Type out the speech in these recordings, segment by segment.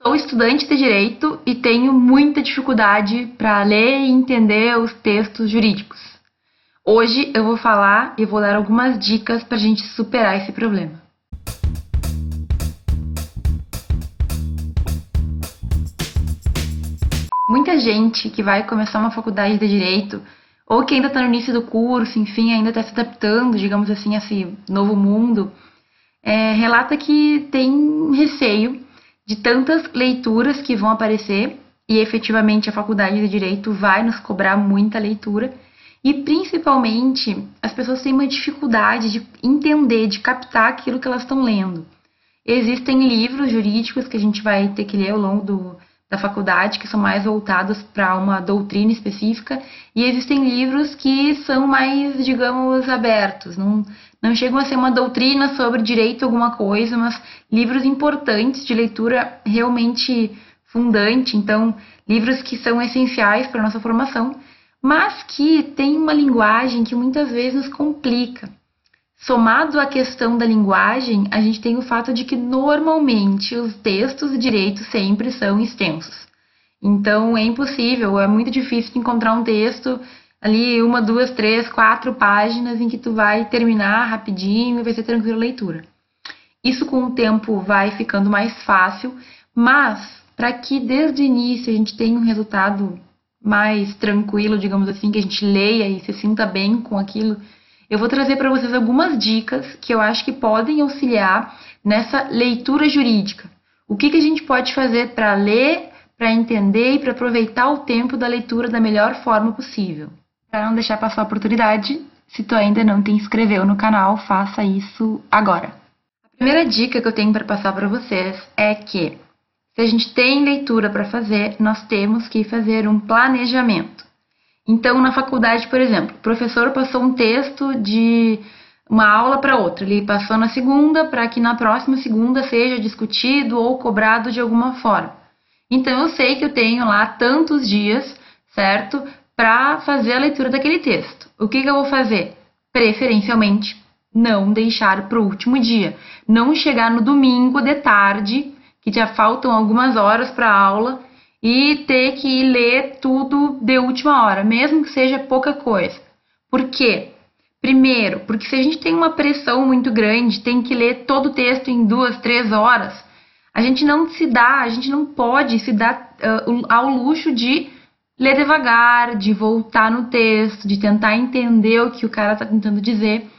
Sou estudante de direito e tenho muita dificuldade para ler e entender os textos jurídicos. Hoje eu vou falar e vou dar algumas dicas para a gente superar esse problema. Muita gente que vai começar uma faculdade de direito ou que ainda está no início do curso, enfim, ainda está se adaptando, digamos assim, a esse novo mundo, é, relata que tem receio de tantas leituras que vão aparecer, e efetivamente a faculdade de direito vai nos cobrar muita leitura, e principalmente as pessoas têm uma dificuldade de entender, de captar aquilo que elas estão lendo. Existem livros jurídicos que a gente vai ter que ler ao longo do, da faculdade, que são mais voltados para uma doutrina específica, e existem livros que são mais, digamos, abertos, não, não chegam a ser uma doutrina sobre direito alguma coisa, mas livros importantes de leitura realmente fundante, então livros que são essenciais para a nossa formação, mas que têm uma linguagem que muitas vezes nos complica. Somado à questão da linguagem, a gente tem o fato de que normalmente os textos de direito sempre são extensos. Então é impossível, é muito difícil encontrar um texto ali uma, duas, três, quatro páginas em que tu vai terminar rapidinho e vai ser tranquila a leitura. Isso com o tempo vai ficando mais fácil, mas para que desde o início a gente tenha um resultado mais tranquilo, digamos assim, que a gente leia e se sinta bem com aquilo, eu vou trazer para vocês algumas dicas que eu acho que podem auxiliar nessa leitura jurídica. O que, que a gente pode fazer para ler, para entender e para aproveitar o tempo da leitura da melhor forma possível. Para não deixar passar a oportunidade, se tu ainda não te inscreveu no canal, faça isso agora. A primeira dica que eu tenho para passar para vocês é que se a gente tem leitura para fazer, nós temos que fazer um planejamento. Então, na faculdade, por exemplo, o professor passou um texto de uma aula para outra. Ele passou na segunda para que na próxima segunda seja discutido ou cobrado de alguma forma. Então, eu sei que eu tenho lá tantos dias, certo? Para fazer a leitura daquele texto. O que, que eu vou fazer? Preferencialmente, não deixar para o último dia. Não chegar no domingo de tarde, que já faltam algumas horas para a aula, e ter que ler tudo de última hora, mesmo que seja pouca coisa. Por quê? Primeiro, porque se a gente tem uma pressão muito grande, tem que ler todo o texto em duas, três horas, a gente não se dá, a gente não pode se dar uh, ao luxo de ler devagar, de voltar no texto, de tentar entender o que o cara está tentando dizer.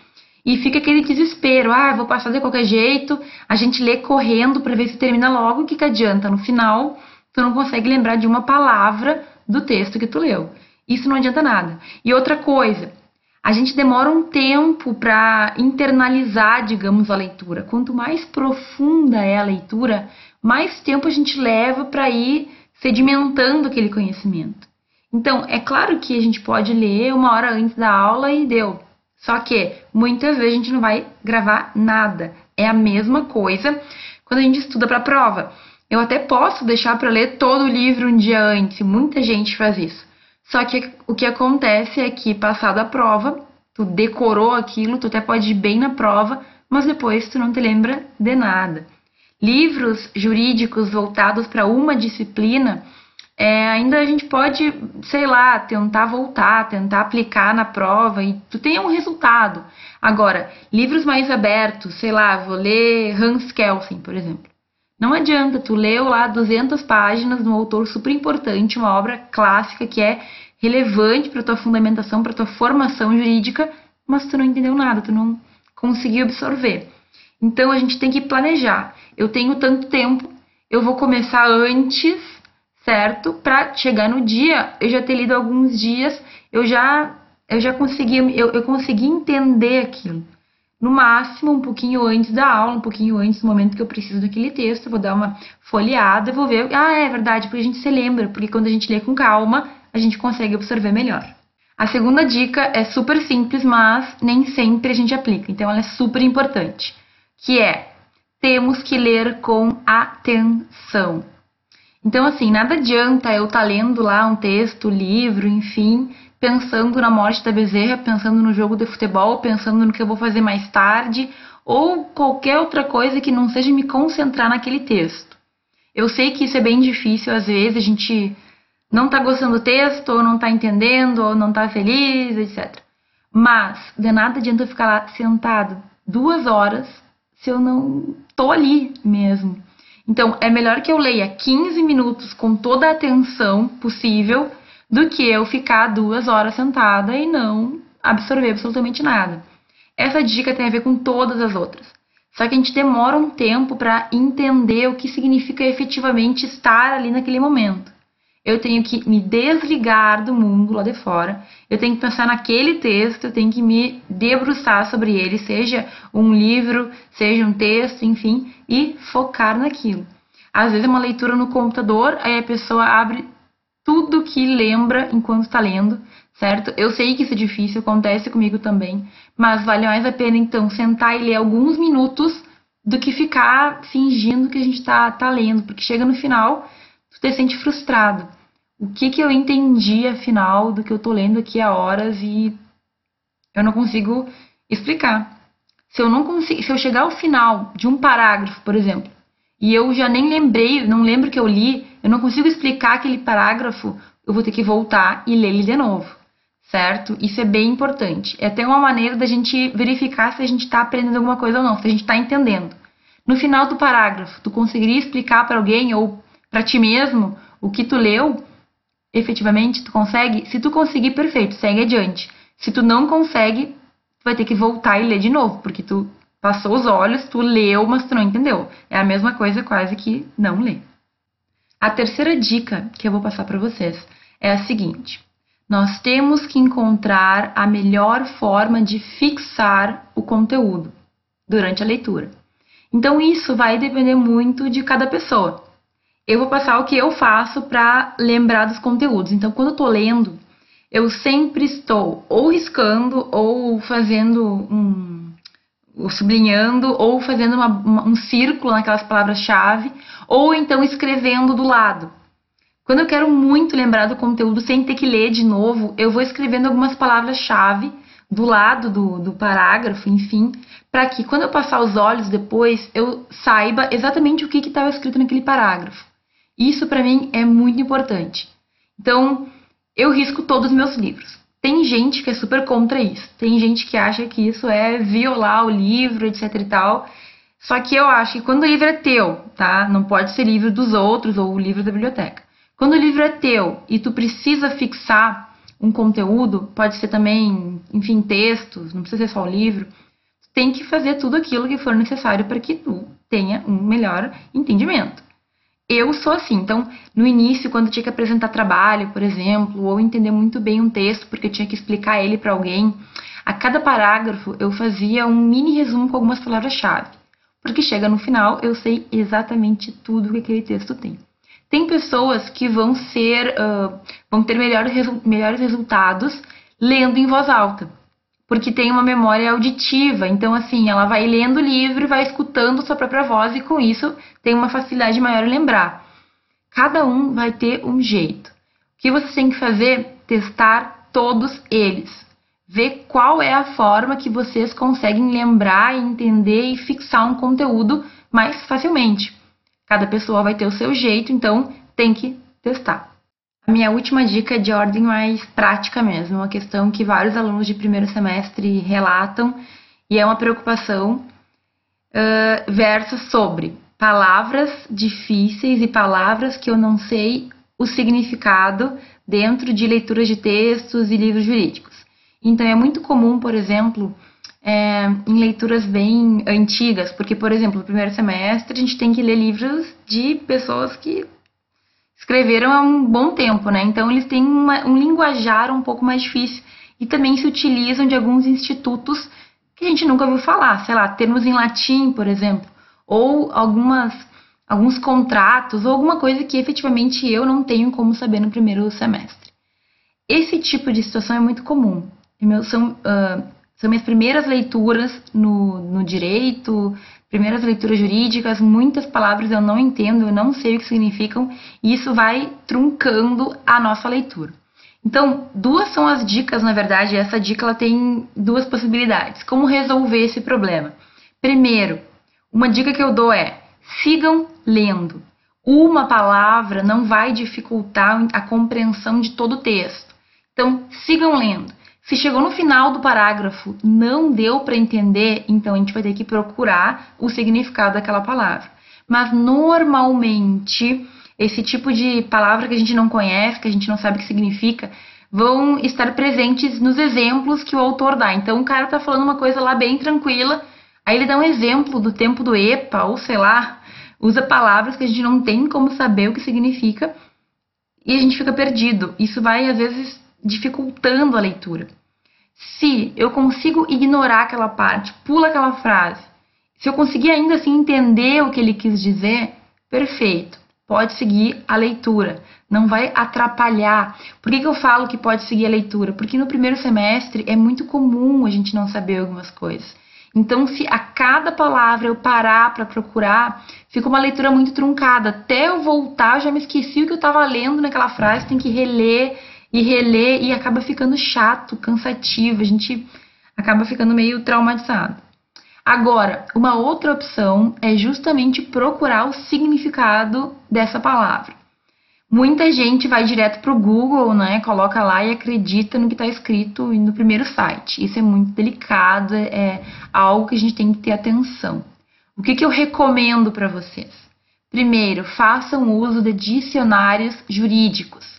E fica aquele desespero, ah, vou passar de qualquer jeito, a gente lê correndo para ver se termina logo, o que, que adianta? No final, tu não consegue lembrar de uma palavra do texto que tu leu. Isso não adianta nada. E outra coisa, a gente demora um tempo para internalizar, digamos, a leitura. Quanto mais profunda é a leitura, mais tempo a gente leva para ir sedimentando aquele conhecimento. Então, é claro que a gente pode ler uma hora antes da aula e deu. Só que muitas vezes a gente não vai gravar nada. É a mesma coisa quando a gente estuda para a prova. Eu até posso deixar para ler todo o livro um dia antes, muita gente faz isso. Só que o que acontece é que, passada a prova, tu decorou aquilo, tu até pode ir bem na prova, mas depois tu não te lembra de nada. Livros jurídicos voltados para uma disciplina é, ainda a gente pode, sei lá, tentar voltar, tentar aplicar na prova e tu tenha um resultado. Agora, livros mais abertos, sei lá, vou ler Hans Kelsen, por exemplo. Não adianta, tu leu lá 200 páginas de um autor super importante, uma obra clássica que é relevante para tua fundamentação, para tua formação jurídica, mas tu não entendeu nada, tu não conseguiu absorver. Então a gente tem que planejar. Eu tenho tanto tempo, eu vou começar antes certo? Para chegar no dia, eu já ter lido alguns dias, eu já eu já consegui eu, eu consegui entender aquilo. No máximo, um pouquinho antes da aula, um pouquinho antes do momento que eu preciso daquele texto, eu vou dar uma folheada, vou ver, ah, é verdade, porque a gente se lembra, porque quando a gente lê com calma, a gente consegue absorver melhor. A segunda dica é super simples, mas nem sempre a gente aplica, então ela é super importante, que é temos que ler com atenção. Então, assim, nada adianta eu estar tá lendo lá um texto, livro, enfim, pensando na morte da bezerra, pensando no jogo de futebol, pensando no que eu vou fazer mais tarde, ou qualquer outra coisa que não seja me concentrar naquele texto. Eu sei que isso é bem difícil, às vezes a gente não tá gostando do texto, ou não tá entendendo, ou não tá feliz, etc. Mas de nada adianta eu ficar lá sentado duas horas se eu não tô ali mesmo. Então, é melhor que eu leia 15 minutos com toda a atenção possível do que eu ficar duas horas sentada e não absorver absolutamente nada. Essa dica tem a ver com todas as outras. Só que a gente demora um tempo para entender o que significa efetivamente estar ali naquele momento. Eu tenho que me desligar do mundo lá de fora, eu tenho que pensar naquele texto, eu tenho que me debruçar sobre ele, seja um livro, seja um texto, enfim, e focar naquilo. Às vezes é uma leitura no computador, aí a pessoa abre tudo que lembra enquanto está lendo, certo? Eu sei que isso é difícil, acontece comigo também, mas vale mais a pena então sentar e ler alguns minutos do que ficar fingindo que a gente está tá lendo, porque chega no final, tu te sente frustrado. O que que eu entendi afinal do que eu tô lendo aqui há horas e eu não consigo explicar. Se eu não consigo, se eu chegar ao final de um parágrafo, por exemplo, e eu já nem lembrei, não lembro que eu li, eu não consigo explicar aquele parágrafo, eu vou ter que voltar e ler ele de novo certo? Isso é bem importante. É até uma maneira da gente verificar se a gente está aprendendo alguma coisa ou não, se a gente está entendendo. No final do parágrafo, tu conseguiria explicar para alguém ou para ti mesmo o que tu leu? Efetivamente, tu consegue? Se tu conseguir, perfeito, segue adiante. Se tu não consegue, tu vai ter que voltar e ler de novo, porque tu passou os olhos, tu leu, mas tu não entendeu. É a mesma coisa quase que não ler. A terceira dica que eu vou passar para vocês é a seguinte: nós temos que encontrar a melhor forma de fixar o conteúdo durante a leitura. Então, isso vai depender muito de cada pessoa. Eu vou passar o que eu faço para lembrar dos conteúdos. Então, quando eu estou lendo, eu sempre estou ou riscando, ou fazendo um. Ou sublinhando, ou fazendo uma, uma, um círculo naquelas palavras-chave, ou então escrevendo do lado. Quando eu quero muito lembrar do conteúdo sem ter que ler de novo, eu vou escrevendo algumas palavras-chave do lado do, do parágrafo, enfim, para que quando eu passar os olhos depois, eu saiba exatamente o que estava escrito naquele parágrafo. Isso para mim é muito importante. Então, eu risco todos os meus livros. Tem gente que é super contra isso. Tem gente que acha que isso é violar o livro, etc e tal. Só que eu acho que quando o livro é teu, tá? Não pode ser livro dos outros ou o livro da biblioteca. Quando o livro é teu e tu precisa fixar um conteúdo, pode ser também, enfim, textos, não precisa ser só o livro, tu tem que fazer tudo aquilo que for necessário para que tu tenha um melhor entendimento. Eu sou assim, então, no início, quando tinha que apresentar trabalho, por exemplo, ou entender muito bem um texto, porque eu tinha que explicar ele para alguém, a cada parágrafo eu fazia um mini resumo com algumas palavras-chave. Porque chega no final, eu sei exatamente tudo que aquele texto tem. Tem pessoas que vão ser, uh, vão ter melhores, melhores resultados lendo em voz alta, porque tem uma memória auditiva. Então, assim, ela vai lendo o livro e vai escutando sua própria voz e com isso tem uma facilidade maior em lembrar. Cada um vai ter um jeito. O que você tem que fazer? Testar todos eles. Ver qual é a forma que vocês conseguem lembrar, entender e fixar um conteúdo mais facilmente. Cada pessoa vai ter o seu jeito, então tem que testar. A minha última dica é de ordem mais prática mesmo, uma questão que vários alunos de primeiro semestre relatam e é uma preocupação uh, versa sobre palavras difíceis e palavras que eu não sei o significado dentro de leituras de textos e livros jurídicos. Então é muito comum, por exemplo, é, em leituras bem antigas, porque, por exemplo, no primeiro semestre a gente tem que ler livros de pessoas que escreveram há um bom tempo, né? Então eles têm uma, um linguajar um pouco mais difícil e também se utilizam de alguns institutos que a gente nunca ouviu falar, sei lá, termos em latim, por exemplo, ou algumas alguns contratos ou alguma coisa que efetivamente eu não tenho como saber no primeiro semestre. Esse tipo de situação é muito comum. São uh, são minhas primeiras leituras no, no direito, primeiras leituras jurídicas, muitas palavras eu não entendo, eu não sei o que significam, e isso vai truncando a nossa leitura. Então, duas são as dicas, na verdade, essa dica ela tem duas possibilidades. Como resolver esse problema? Primeiro, uma dica que eu dou é: sigam lendo. Uma palavra não vai dificultar a compreensão de todo o texto. Então, sigam lendo. Se chegou no final do parágrafo, não deu para entender, então a gente vai ter que procurar o significado daquela palavra. Mas normalmente, esse tipo de palavra que a gente não conhece, que a gente não sabe o que significa, vão estar presentes nos exemplos que o autor dá. Então, o cara está falando uma coisa lá bem tranquila, aí ele dá um exemplo do tempo do EPA, ou sei lá, usa palavras que a gente não tem como saber o que significa e a gente fica perdido. Isso vai, às vezes, dificultando a leitura. Se eu consigo ignorar aquela parte, pula aquela frase, se eu conseguir ainda assim entender o que ele quis dizer, perfeito, pode seguir a leitura, não vai atrapalhar. Por que, que eu falo que pode seguir a leitura? Porque no primeiro semestre é muito comum a gente não saber algumas coisas. Então, se a cada palavra eu parar para procurar, fica uma leitura muito truncada. Até eu voltar, já me esqueci o que eu estava lendo naquela frase, tem que reler e reler e acaba ficando chato, cansativo, a gente acaba ficando meio traumatizado. Agora, uma outra opção é justamente procurar o significado dessa palavra. Muita gente vai direto para o Google, né? Coloca lá e acredita no que está escrito no primeiro site. Isso é muito delicado, é algo que a gente tem que ter atenção. O que, que eu recomendo para vocês? Primeiro, façam uso de dicionários jurídicos.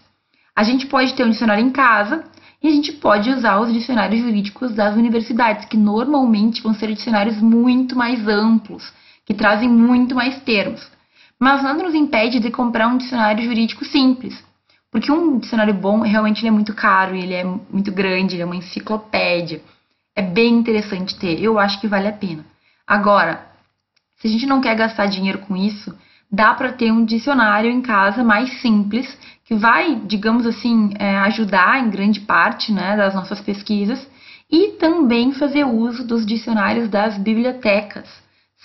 A gente pode ter um dicionário em casa e a gente pode usar os dicionários jurídicos das universidades, que normalmente vão ser dicionários muito mais amplos, que trazem muito mais termos. Mas nada nos impede de comprar um dicionário jurídico simples. Porque um dicionário bom, realmente é muito caro, ele é muito grande, ele é uma enciclopédia. É bem interessante ter, eu acho que vale a pena. Agora, se a gente não quer gastar dinheiro com isso, dá para ter um dicionário em casa mais simples, que vai, digamos assim, é, ajudar em grande parte né, das nossas pesquisas, e também fazer uso dos dicionários das bibliotecas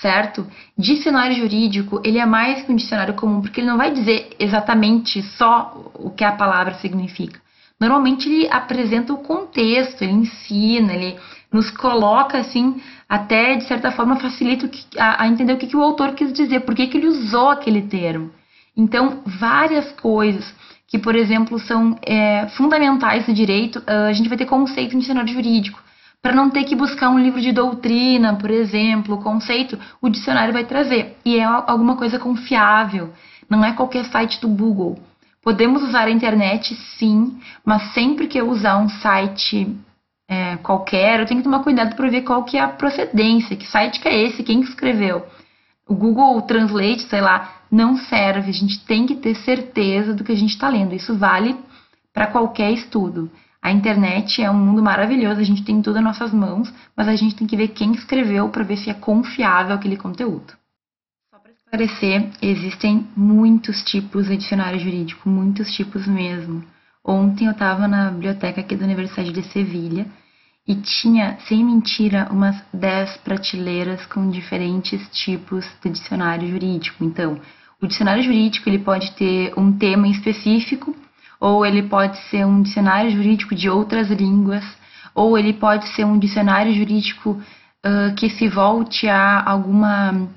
certo? Dicionário jurídico, ele é mais que um dicionário comum, porque ele não vai dizer exatamente só o que a palavra significa. Normalmente ele apresenta o contexto, ele ensina, ele nos coloca assim, até de certa forma facilita a, entender o que, o autor quis dizer, por que ele usou aquele termo. Então, várias coisas que, por exemplo, são é, fundamentais no direito, a gente vai ter conceito em dicionário jurídico para não ter que buscar um livro de doutrina, por exemplo, conceito, o dicionário vai trazer. E é alguma coisa confiável, não é qualquer site do Google. Podemos usar a internet, sim, mas sempre que eu usar um site é, qualquer, eu tenho que tomar cuidado para ver qual que é a procedência, que site que é esse, quem escreveu. O Google Translate, sei lá, não serve. A gente tem que ter certeza do que a gente está lendo. Isso vale para qualquer estudo. A internet é um mundo maravilhoso, a gente tem tudo nas nossas mãos, mas a gente tem que ver quem escreveu para ver se é confiável aquele conteúdo. Só para esclarecer, existem muitos tipos de dicionário jurídico, muitos tipos mesmo. Ontem eu estava na biblioteca aqui da Universidade de Sevilha e tinha, sem mentira, umas 10 prateleiras com diferentes tipos de dicionário jurídico. Então, o dicionário jurídico ele pode ter um tema específico ou ele pode ser um dicionário jurídico de outras línguas, ou ele pode ser um dicionário jurídico uh, que se volte a alguma,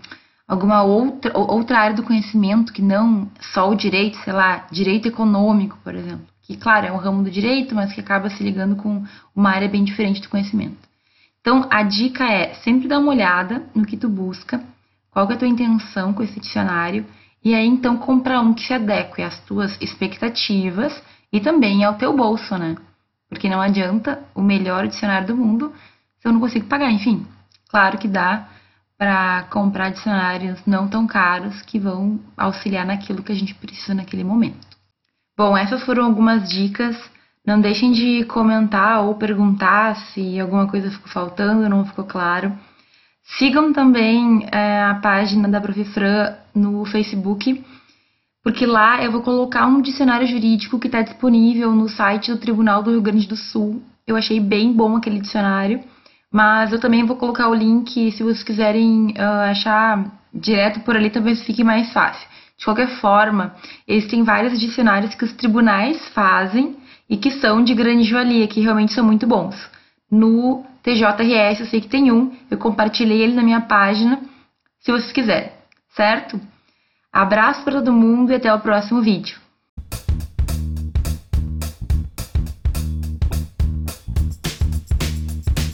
alguma outra, outra área do conhecimento que não só o direito, sei lá, direito econômico, por exemplo. Que, claro, é um ramo do direito, mas que acaba se ligando com uma área bem diferente do conhecimento. Então, a dica é sempre dar uma olhada no que tu busca, qual é a tua intenção com esse dicionário e aí então comprar um que se adeque às tuas expectativas e também ao teu bolso, né? Porque não adianta o melhor dicionário do mundo se eu não consigo pagar. Enfim, claro que dá para comprar dicionários não tão caros que vão auxiliar naquilo que a gente precisa naquele momento. Bom, essas foram algumas dicas. Não deixem de comentar ou perguntar se alguma coisa ficou faltando, não ficou claro. Sigam também é, a página da Profifran no Facebook, porque lá eu vou colocar um dicionário jurídico que está disponível no site do Tribunal do Rio Grande do Sul. Eu achei bem bom aquele dicionário, mas eu também vou colocar o link se vocês quiserem uh, achar direto por ali, talvez fique mais fácil. De qualquer forma, existem vários dicionários que os tribunais fazem e que são de grande valia, que realmente são muito bons. No TJRS, eu sei que tem um, eu compartilhei ele na minha página, se vocês quiserem, certo? Abraço para todo mundo e até o próximo vídeo.